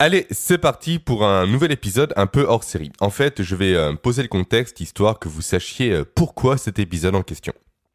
Allez, c'est parti pour un nouvel épisode un peu hors série. En fait, je vais euh, poser le contexte histoire que vous sachiez euh, pourquoi cet épisode en question.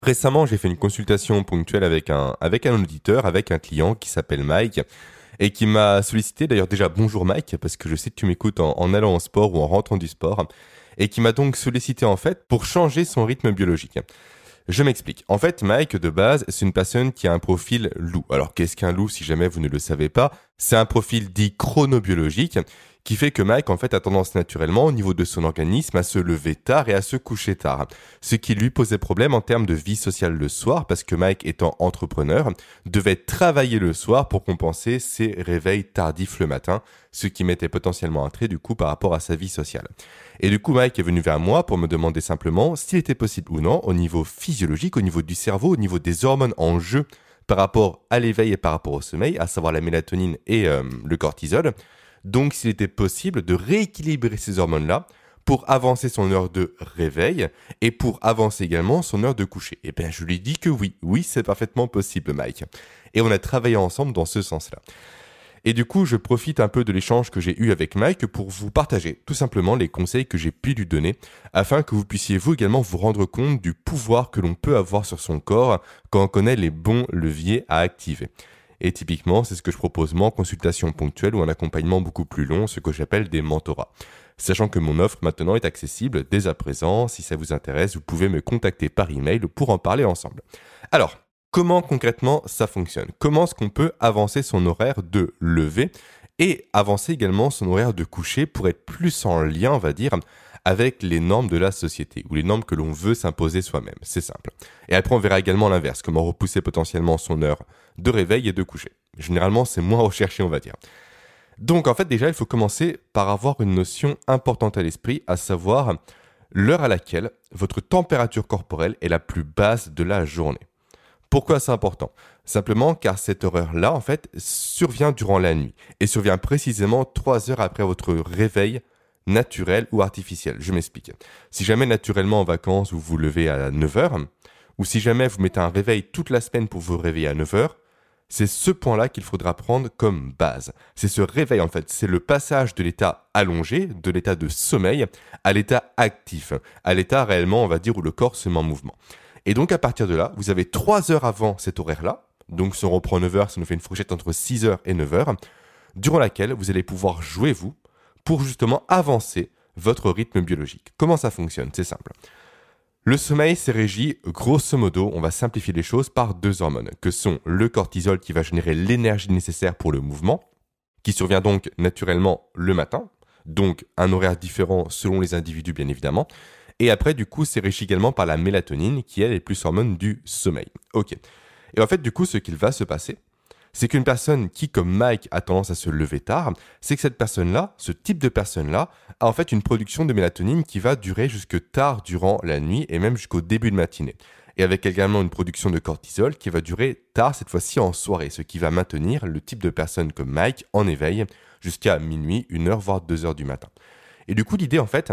Récemment, j'ai fait une consultation ponctuelle avec un, auditeur, avec un client qui s'appelle Mike et qui m'a sollicité, d'ailleurs déjà bonjour Mike, parce que je sais que tu m'écoutes en, en allant au sport ou en rentrant du sport, et qui m'a donc sollicité en fait pour changer son rythme biologique. Je m'explique. En fait, Mike, de base, c'est une personne qui a un profil loup. Alors, qu'est-ce qu'un loup, si jamais vous ne le savez pas? C'est un profil dit chronobiologique qui fait que Mike, en fait, a tendance naturellement, au niveau de son organisme, à se lever tard et à se coucher tard. Ce qui lui posait problème en termes de vie sociale le soir, parce que Mike, étant entrepreneur, devait travailler le soir pour compenser ses réveils tardifs le matin, ce qui mettait potentiellement un trait du coup par rapport à sa vie sociale. Et du coup, Mike est venu vers moi pour me demander simplement s'il était possible ou non, au niveau physiologique, au niveau du cerveau, au niveau des hormones en jeu, par rapport à l'éveil et par rapport au sommeil, à savoir la mélatonine et euh, le cortisol, donc s'il était possible de rééquilibrer ces hormones-là pour avancer son heure de réveil et pour avancer également son heure de coucher. Eh bien je lui dis que oui, oui c'est parfaitement possible Mike. Et on a travaillé ensemble dans ce sens-là. Et du coup, je profite un peu de l'échange que j'ai eu avec Mike pour vous partager tout simplement les conseils que j'ai pu lui donner afin que vous puissiez vous également vous rendre compte du pouvoir que l'on peut avoir sur son corps quand on connaît les bons leviers à activer. Et typiquement, c'est ce que je propose moi consultation ponctuelle ou en accompagnement beaucoup plus long, ce que j'appelle des mentorats. Sachant que mon offre maintenant est accessible dès à présent, si ça vous intéresse, vous pouvez me contacter par email pour en parler ensemble. Alors, comment concrètement ça fonctionne? Comment est-ce qu'on peut avancer son horaire de lever et avancer également son horaire de coucher pour être plus en lien, on va dire, avec les normes de la société ou les normes que l'on veut s'imposer soi-même. C'est simple. Et après, on verra également l'inverse, comment repousser potentiellement son heure de réveil et de coucher. Généralement, c'est moins recherché, on va dire. Donc, en fait, déjà, il faut commencer par avoir une notion importante à l'esprit, à savoir l'heure à laquelle votre température corporelle est la plus basse de la journée. Pourquoi c'est important? Simplement car cette heure-là, en fait, survient durant la nuit et survient précisément 3 heures après votre réveil naturel ou artificiel. Je m'explique. Si jamais naturellement en vacances vous vous levez à 9h, ou si jamais vous mettez un réveil toute la semaine pour vous réveiller à 9h, c'est ce point-là qu'il faudra prendre comme base. C'est ce réveil en fait, c'est le passage de l'état allongé, de l'état de sommeil, à l'état actif, à l'état réellement, on va dire, où le corps se met en mouvement. Et donc à partir de là, vous avez 3 heures avant cet horaire-là, donc si on reprend 9 h ça nous fait une fourchette entre 6 h et 9 h durant laquelle vous allez pouvoir jouer vous pour justement avancer votre rythme biologique. Comment ça fonctionne? C'est simple. Le sommeil s'est régi, grosso modo, on va simplifier les choses par deux hormones, que sont le cortisol qui va générer l'énergie nécessaire pour le mouvement, qui survient donc naturellement le matin, donc un horaire différent selon les individus bien évidemment, et après du coup c'est régi également par la mélatonine qui elle est plus hormone du sommeil. Ok. Et en fait du coup ce qu'il va se passer, c'est qu'une personne qui, comme Mike, a tendance à se lever tard, c'est que cette personne-là, ce type de personne-là, a en fait une production de mélatonine qui va durer jusque tard durant la nuit et même jusqu'au début de matinée. Et avec également une production de cortisol qui va durer tard, cette fois-ci en soirée, ce qui va maintenir le type de personne comme Mike en éveil jusqu'à minuit, 1 heure, voire 2 heures du matin. Et du coup, l'idée, en fait,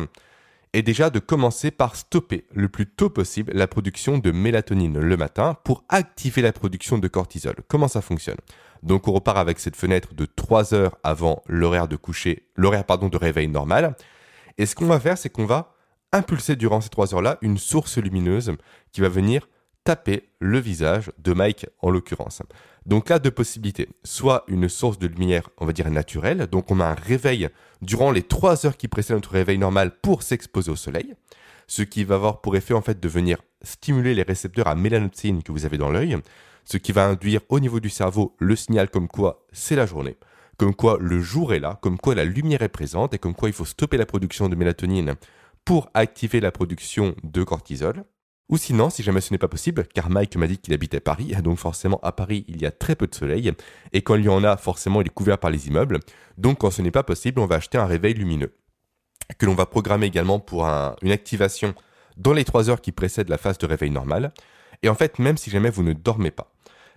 est déjà de commencer par stopper le plus tôt possible la production de mélatonine le matin pour activer la production de cortisol. Comment ça fonctionne? Donc on repart avec cette fenêtre de 3 heures avant l'horaire de coucher, l'horaire pardon de réveil normal. Et ce qu'on va faire, c'est qu'on va impulser durant ces 3 heures-là une source lumineuse qui va venir taper le visage de Mike en l'occurrence. Donc là, deux possibilités. Soit une source de lumière, on va dire naturelle, donc on a un réveil durant les 3 heures qui précèdent notre réveil normal pour s'exposer au soleil, ce qui va avoir pour effet en fait de venir stimuler les récepteurs à mélanopsine que vous avez dans l'œil, ce qui va induire au niveau du cerveau le signal comme quoi c'est la journée, comme quoi le jour est là, comme quoi la lumière est présente et comme quoi il faut stopper la production de mélatonine pour activer la production de cortisol. Ou sinon, si jamais ce n'est pas possible, car Mike m'a dit qu'il habitait Paris, donc forcément à Paris il y a très peu de soleil, et quand il y en a, forcément il est couvert par les immeubles, donc quand ce n'est pas possible, on va acheter un réveil lumineux, que l'on va programmer également pour une activation dans les 3 heures qui précèdent la phase de réveil normal, et en fait même si jamais vous ne dormez pas,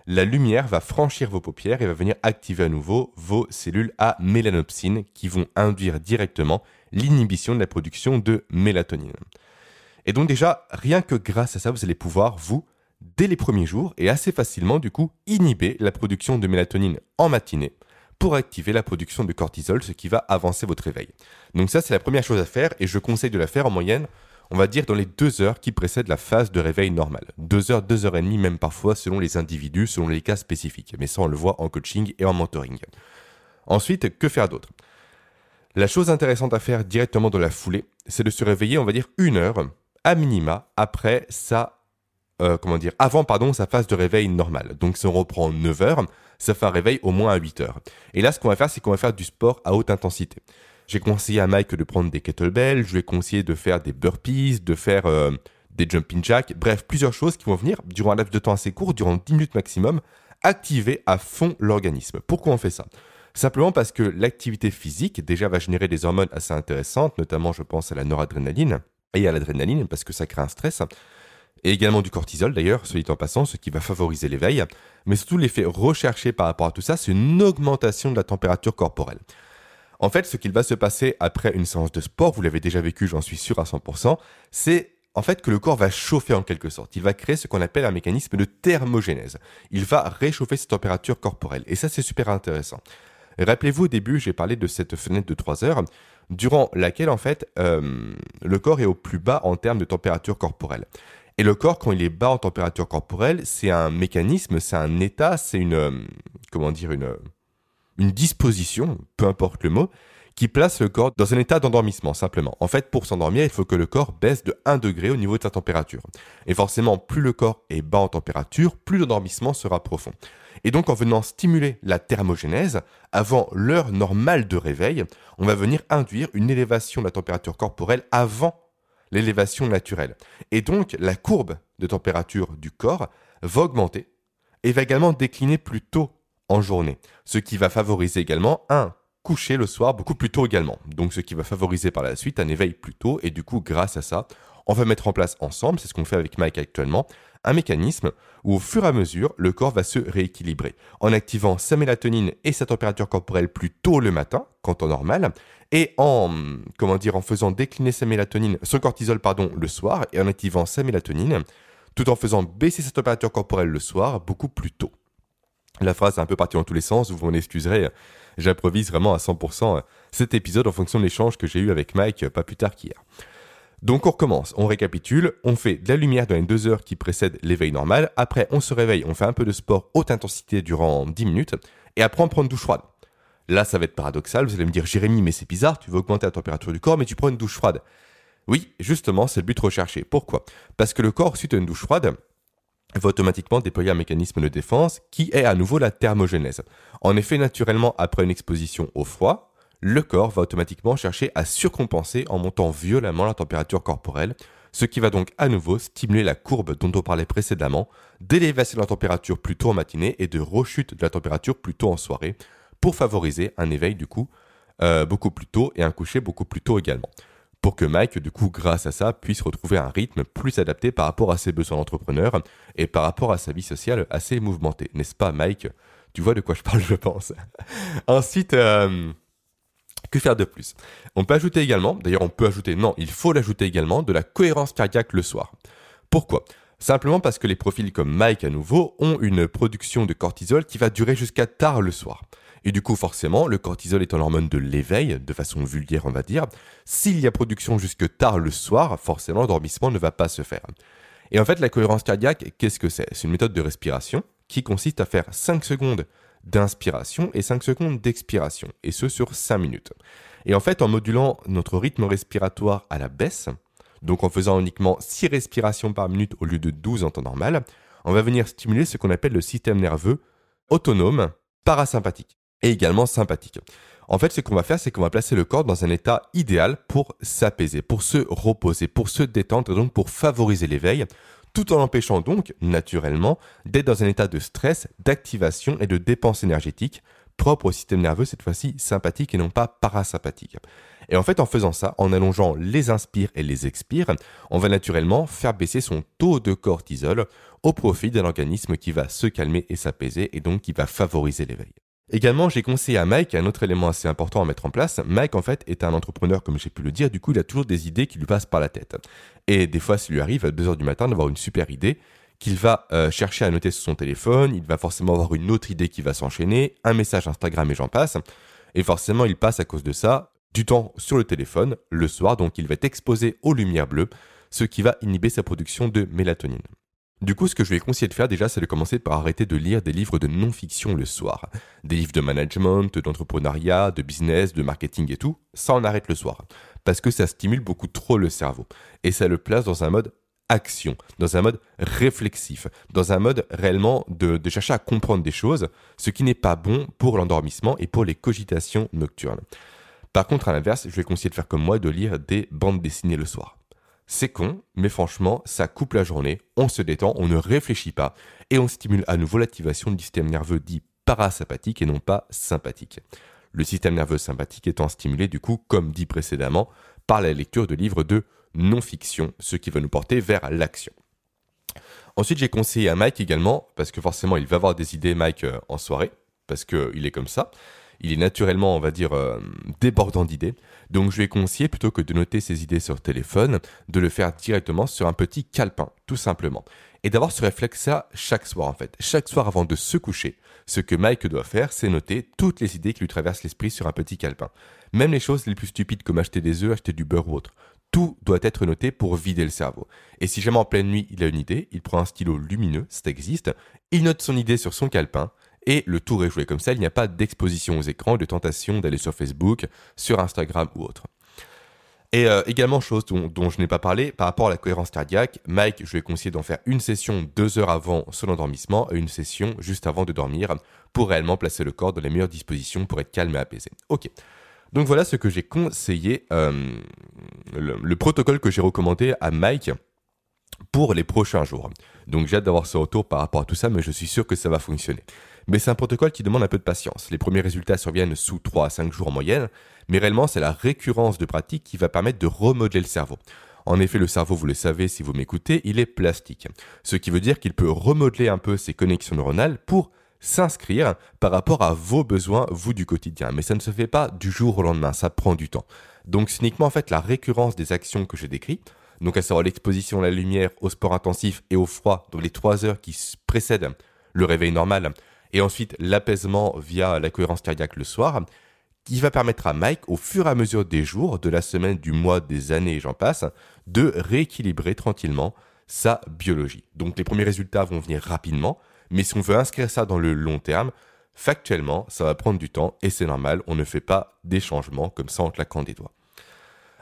la lumière va franchir vos paupières et va venir activer à nouveau vos cellules à mélanopsine qui vont induire directement l'inhibition de la production de mélatonine. Et donc déjà, rien que grâce à ça, vous allez pouvoir, vous, dès les premiers jours, et assez facilement du coup, inhiber la production de mélatonine en matinée pour activer la production de cortisol, ce qui va avancer votre réveil. Donc ça, c'est la première chose à faire et je conseille de la faire en moyenne, on va dire dans les deux heures qui précèdent la phase de réveil normale. Deux heures, deux heures et demie, même parfois selon les individus, selon les cas spécifiques. Mais ça, on le voit en coaching et en mentoring. Ensuite, que faire d'autre? La chose intéressante à faire directement dans la foulée, c'est de se réveiller, on va dire, une heure à minima après sa euh, comment dire, avant pardon, sa phase de réveil normale. Donc si on reprend 9 heures, ça fait un réveil au moins à 8 heures. Et là, ce qu'on va faire, c'est qu'on va faire du sport à haute intensité. J'ai conseillé à Mike de prendre des kettlebells, je lui ai conseillé de faire des burpees, de faire euh, des jumping jacks, bref, plusieurs choses qui vont venir, durant un laps de temps assez court, durant 10 minutes maximum, activer à fond l'organisme. Pourquoi on fait ça? Simplement parce que l'activité physique déjà va générer des hormones assez intéressantes, notamment je pense à la noradrénaline et à l'adrénaline parce que ça crée un stress et également du cortisol d'ailleurs, celui en passant, ce qui va favoriser l'éveil. Mais surtout, l'effet recherché par rapport à tout ça, c'est une augmentation de la température corporelle. En fait, ce qu'il va se passer après une séance de sport, vous l'avez déjà vécu, j'en suis sûr à 100%, c'est en fait que le corps va chauffer en quelque sorte. Il va créer ce qu'on appelle un mécanisme de thermogénèse. Il va réchauffer sa température corporelle. Et ça, c'est super intéressant. Rappelez-vous, au début, j'ai parlé de cette fenêtre de 3 heures, durant laquelle, en fait, euh, le corps est au plus bas en termes de température corporelle. Et le corps, quand il est bas en température corporelle, c'est un mécanisme, c'est un état, c'est une, euh, comment dire, une, une disposition, peu importe le mot, qui place le corps dans un état d'endormissement, simplement. En fait, pour s'endormir, il faut que le corps baisse de 1 degré au niveau de sa température. Et forcément, plus le corps est bas en température, plus l'endormissement sera profond. Et donc, en venant stimuler la thermogénèse, avant l'heure normale de réveil, on va venir induire une élévation de la température corporelle avant l'élévation naturelle. Et donc, la courbe de température du corps va augmenter et va également décliner plus tôt en journée, ce qui va favoriser également un coucher le soir beaucoup plus tôt également. Donc ce qui va favoriser par la suite un éveil plus tôt et du coup grâce à ça, on va mettre en place ensemble, c'est ce qu'on fait avec Mike actuellement, un mécanisme où au fur et à mesure, le corps va se rééquilibrer en activant sa mélatonine et sa température corporelle plus tôt le matin, quand temps normal, et en comment dire en faisant décliner sa mélatonine, son cortisol pardon, le soir et en activant sa mélatonine, tout en faisant baisser sa température corporelle le soir beaucoup plus tôt. La phrase est un peu partie dans tous les sens, vous m'en excuserez, j'improvise vraiment à 100% cet épisode en fonction de l'échange que j'ai eu avec Mike pas plus tard qu'hier. Donc on recommence, on récapitule, on fait de la lumière dans les deux heures qui précèdent l'éveil normal, après on se réveille, on fait un peu de sport haute intensité durant 10 minutes, et après on prend une douche froide. Là ça va être paradoxal, vous allez me dire Jérémy mais c'est bizarre, tu veux augmenter la température du corps mais tu prends une douche froide. Oui, justement c'est le but recherché. Pourquoi? Parce que le corps suite à une douche froide, va automatiquement déployer un mécanisme de défense qui est à nouveau la thermogénèse. En effet, naturellement, après une exposition au froid, le corps va automatiquement chercher à surcompenser en montant violemment la température corporelle, ce qui va donc à nouveau stimuler la courbe dont on parlait précédemment, d'élévation de la température plus tôt en matinée et de rechute de la température plus tôt en soirée, pour favoriser un éveil du coup euh, beaucoup plus tôt et un coucher beaucoup plus tôt également. Pour que Mike, du coup, grâce à ça, puisse retrouver un rythme plus adapté par rapport à ses besoins d'entrepreneur et par rapport à sa vie sociale assez mouvementée. N'est-ce pas, Mike? Tu vois de quoi je parle, je pense. Ensuite, euh, que faire de plus? On peut ajouter également, d'ailleurs on peut ajouter, non, il faut l'ajouter également, de la cohérence cardiaque le soir. Pourquoi? Simplement parce que les profils comme Mike à nouveau ont une production de cortisol qui va durer jusqu'à tard le soir. Et du coup, forcément, le cortisol est hormone de l'éveil, de façon vulgaire on va dire. S'il y a production jusque tard le soir, forcément l'endormissement ne va pas se faire. Et en fait, la cohérence cardiaque, qu'est-ce que c'est? C'est une méthode de respiration qui consiste à faire 5 secondes d'inspiration et 5 secondes d'expiration, et ce sur 5 minutes. Et en fait, en modulant notre rythme respiratoire à la baisse, donc en faisant uniquement 6 respirations par minute au lieu de 12 en temps normal, on va venir stimuler ce qu'on appelle le système nerveux autonome parasympathique et également sympathique. En fait, ce qu'on va faire, c'est qu'on va placer le corps dans un état idéal pour s'apaiser, pour se reposer, pour se détendre, et donc pour favoriser l'éveil, tout en l'empêchant donc, naturellement, d'être dans un état de stress, d'activation et de dépense énergétique, propre au système nerveux, cette fois-ci sympathique et non pas parasympathique. Et en fait, en faisant ça, en allongeant les inspires et les expires, on va naturellement faire baisser son taux de cortisol au profit d'un organisme qui va se calmer et s'apaiser et donc qui va favoriser l'éveil. Également, j'ai conseillé à Mike un autre élément assez important à mettre en place. Mike, en fait, est un entrepreneur, comme j'ai pu le dire. Du coup, il a toujours des idées qui lui passent par la tête. Et des fois, ça lui arrive à 2h du matin d'avoir une super idée qu'il va euh, chercher à noter sur son téléphone, il va forcément avoir une autre idée qui va s'enchaîner, un message Instagram et j'en passe. Et forcément, il passe à cause de ça du temps sur le téléphone le soir, donc il va être exposé aux lumières bleues, ce qui va inhiber sa production de mélatonine. Du coup, ce que je vais conseiller de faire déjà, c'est de commencer par arrêter de lire des livres de non-fiction le soir. Des livres de management, d'entrepreneuriat, de business, de marketing et tout. Ça, on arrête le soir. Parce que ça stimule beaucoup trop le cerveau. Et ça le place dans un mode action, dans un mode réflexif, dans un mode réellement de, chercher à comprendre des choses, ce qui n'est pas bon pour l'endormissement et pour les cogitations nocturnes. Par contre, à l'inverse, je vais conseiller de faire comme moi, de lire des bandes dessinées le soir. C'est con, mais franchement, ça coupe la journée, on se détend, on ne réfléchit pas, et on stimule à nouveau l'activation du système nerveux dit parasympathique et non pas sympathique. Le système nerveux sympathique étant stimulé, du coup, comme dit précédemment, par la lecture de livres de non-fiction, ce qui va nous porter vers l'action. Ensuite, j'ai conseillé à Mike également, parce que forcément, il va avoir des idées, Mike, euh, en soirée, parce qu'il est comme ça il est naturellement, on va dire, euh, débordant d'idées. Donc je lui ai conseillé, plutôt que de noter ses idées sur téléphone, de le faire directement sur un petit calepin, tout simplement. Et d'avoir ce réflexe-là chaque soir, en fait. Chaque soir avant de se coucher, ce que Mike doit faire, c'est noter toutes les idées qui lui traversent l'esprit sur un petit calepin. Même les choses les plus stupides comme acheter des œufs, acheter du beurre ou autre. Tout doit être noté pour vider le cerveau. Et si jamais en pleine nuit il a une idée, il prend un stylo lumineux, ça existe, il note son idée sur son calepin, et le tour est joué comme ça, il n'y a pas d'exposition aux écrans, de tentation d'aller sur Facebook, sur Instagram ou autre. Et euh, également, chose dont, je n'ai pas parlé, par rapport à la cohérence cardiaque, Mike, je lui ai conseillé d'en faire une session deux heures avant son endormissement et une session juste avant de dormir pour réellement placer le corps dans les meilleures dispositions pour être calme et apaisé. Ok. Donc voilà ce que j'ai conseillé, euh, le, protocole que j'ai recommandé à Mike pour les prochains jours. Donc j'ai hâte d'avoir ce retour par rapport à tout ça, mais je suis sûr que ça va fonctionner. Mais c'est un protocole qui demande un peu de patience. Les premiers résultats surviennent sous 3 à 5 jours en moyenne, mais réellement c'est la récurrence de pratique qui va permettre de remodeler le cerveau. En effet, le cerveau, vous le savez si vous m'écoutez, il est plastique. Ce qui veut dire qu'il peut remodeler un peu ses connexions neuronales pour s'inscrire par rapport à vos besoins, vous du quotidien. Mais ça ne se fait pas du jour au lendemain, ça prend du temps. Donc c'est uniquement en fait la récurrence des actions que j'ai décrites, donc à savoir l'exposition à la lumière, au sport intensif et au froid, donc les trois heures qui précèdent le réveil normal, et ensuite l'apaisement via la cohérence cardiaque le soir, qui va permettre à Mike, au fur et à mesure des jours, de la semaine, du mois, des années et j'en passe, de rééquilibrer tranquillement sa biologie. Donc les premiers résultats vont venir rapidement, mais si on veut inscrire ça dans le long terme, factuellement, ça va prendre du temps et c'est normal, on ne fait pas des changements comme ça en claquant des doigts.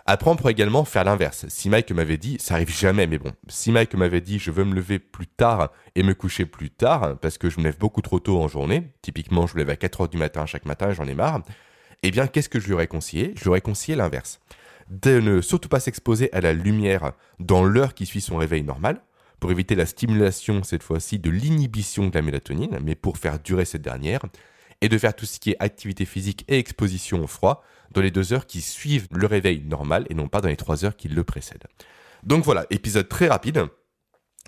Après, on pourrait également faire l'inverse. Si Mike m'avait dit, ça arrive jamais, mais bon, si Mike m'avait dit, je veux me lever plus tard et me coucher plus tard, parce que je me lève beaucoup trop tôt en journée, typiquement je me lève à 4 heures du matin chaque matin, j'en ai marre, eh bien, qu'est-ce que je lui aurais conseillé? Je lui aurais conseillé l'inverse. De ne surtout pas s'exposer à la lumière dans l'heure qui suit son réveil normal, pour éviter la stimulation, cette fois-ci, de l'inhibition de la mélatonine, mais pour faire durer cette dernière, et de faire tout ce qui est activité physique et exposition au froid dans les deux heures qui suivent le réveil normal et non pas dans les trois heures qui le précèdent. Donc voilà, épisode très rapide,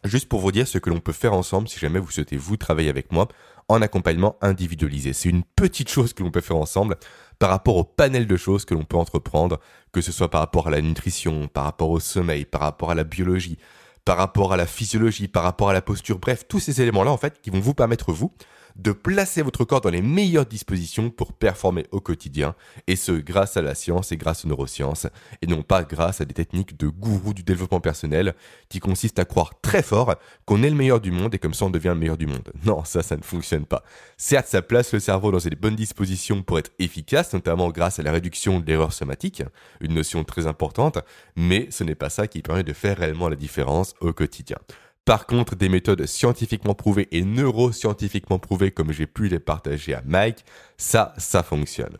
juste pour vous dire ce que l'on peut faire ensemble si jamais vous souhaitez vous travailler avec moi en accompagnement individualisé. C'est une petite chose que l'on peut faire ensemble par rapport au panel de choses que l'on peut entreprendre, que ce soit par rapport à la nutrition, par rapport au sommeil, par rapport à la biologie, par rapport à la physiologie, par rapport à la posture, bref, tous ces éléments-là en fait qui vont vous permettre vous de placer votre corps dans les meilleures dispositions pour performer au quotidien, et ce grâce à la science et grâce aux neurosciences, et non pas grâce à des techniques de gourou du développement personnel qui consistent à croire très fort qu'on est le meilleur du monde et comme ça on devient le meilleur du monde. Non, ça, ça ne fonctionne pas. Certes, ça place le cerveau dans des bonnes dispositions pour être efficace, notamment grâce à la réduction de l'erreur somatique, une notion très importante, mais ce n'est pas ça qui permet de faire réellement la différence au quotidien. Par contre, des méthodes scientifiquement prouvées et neuroscientifiquement prouvées comme j'ai pu les partager à Mike, ça, ça fonctionne.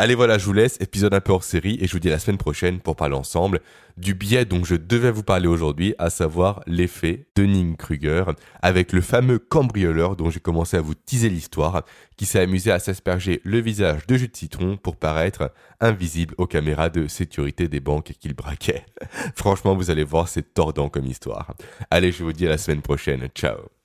Allez voilà, je vous laisse, épisode un peu hors série, et je vous dis à la semaine prochaine pour parler ensemble du biais dont je devais vous parler aujourd'hui, à savoir l'effet Dunning-Kruger, avec le fameux cambrioleur dont j'ai commencé à vous teaser l'histoire, qui s'est amusé à s'asperger le visage de jus de citron pour paraître invisible aux caméras de sécurité des banques qu'il braquait. Franchement, vous allez voir, c'est tordant comme histoire. Allez, je vous dis à la semaine prochaine, ciao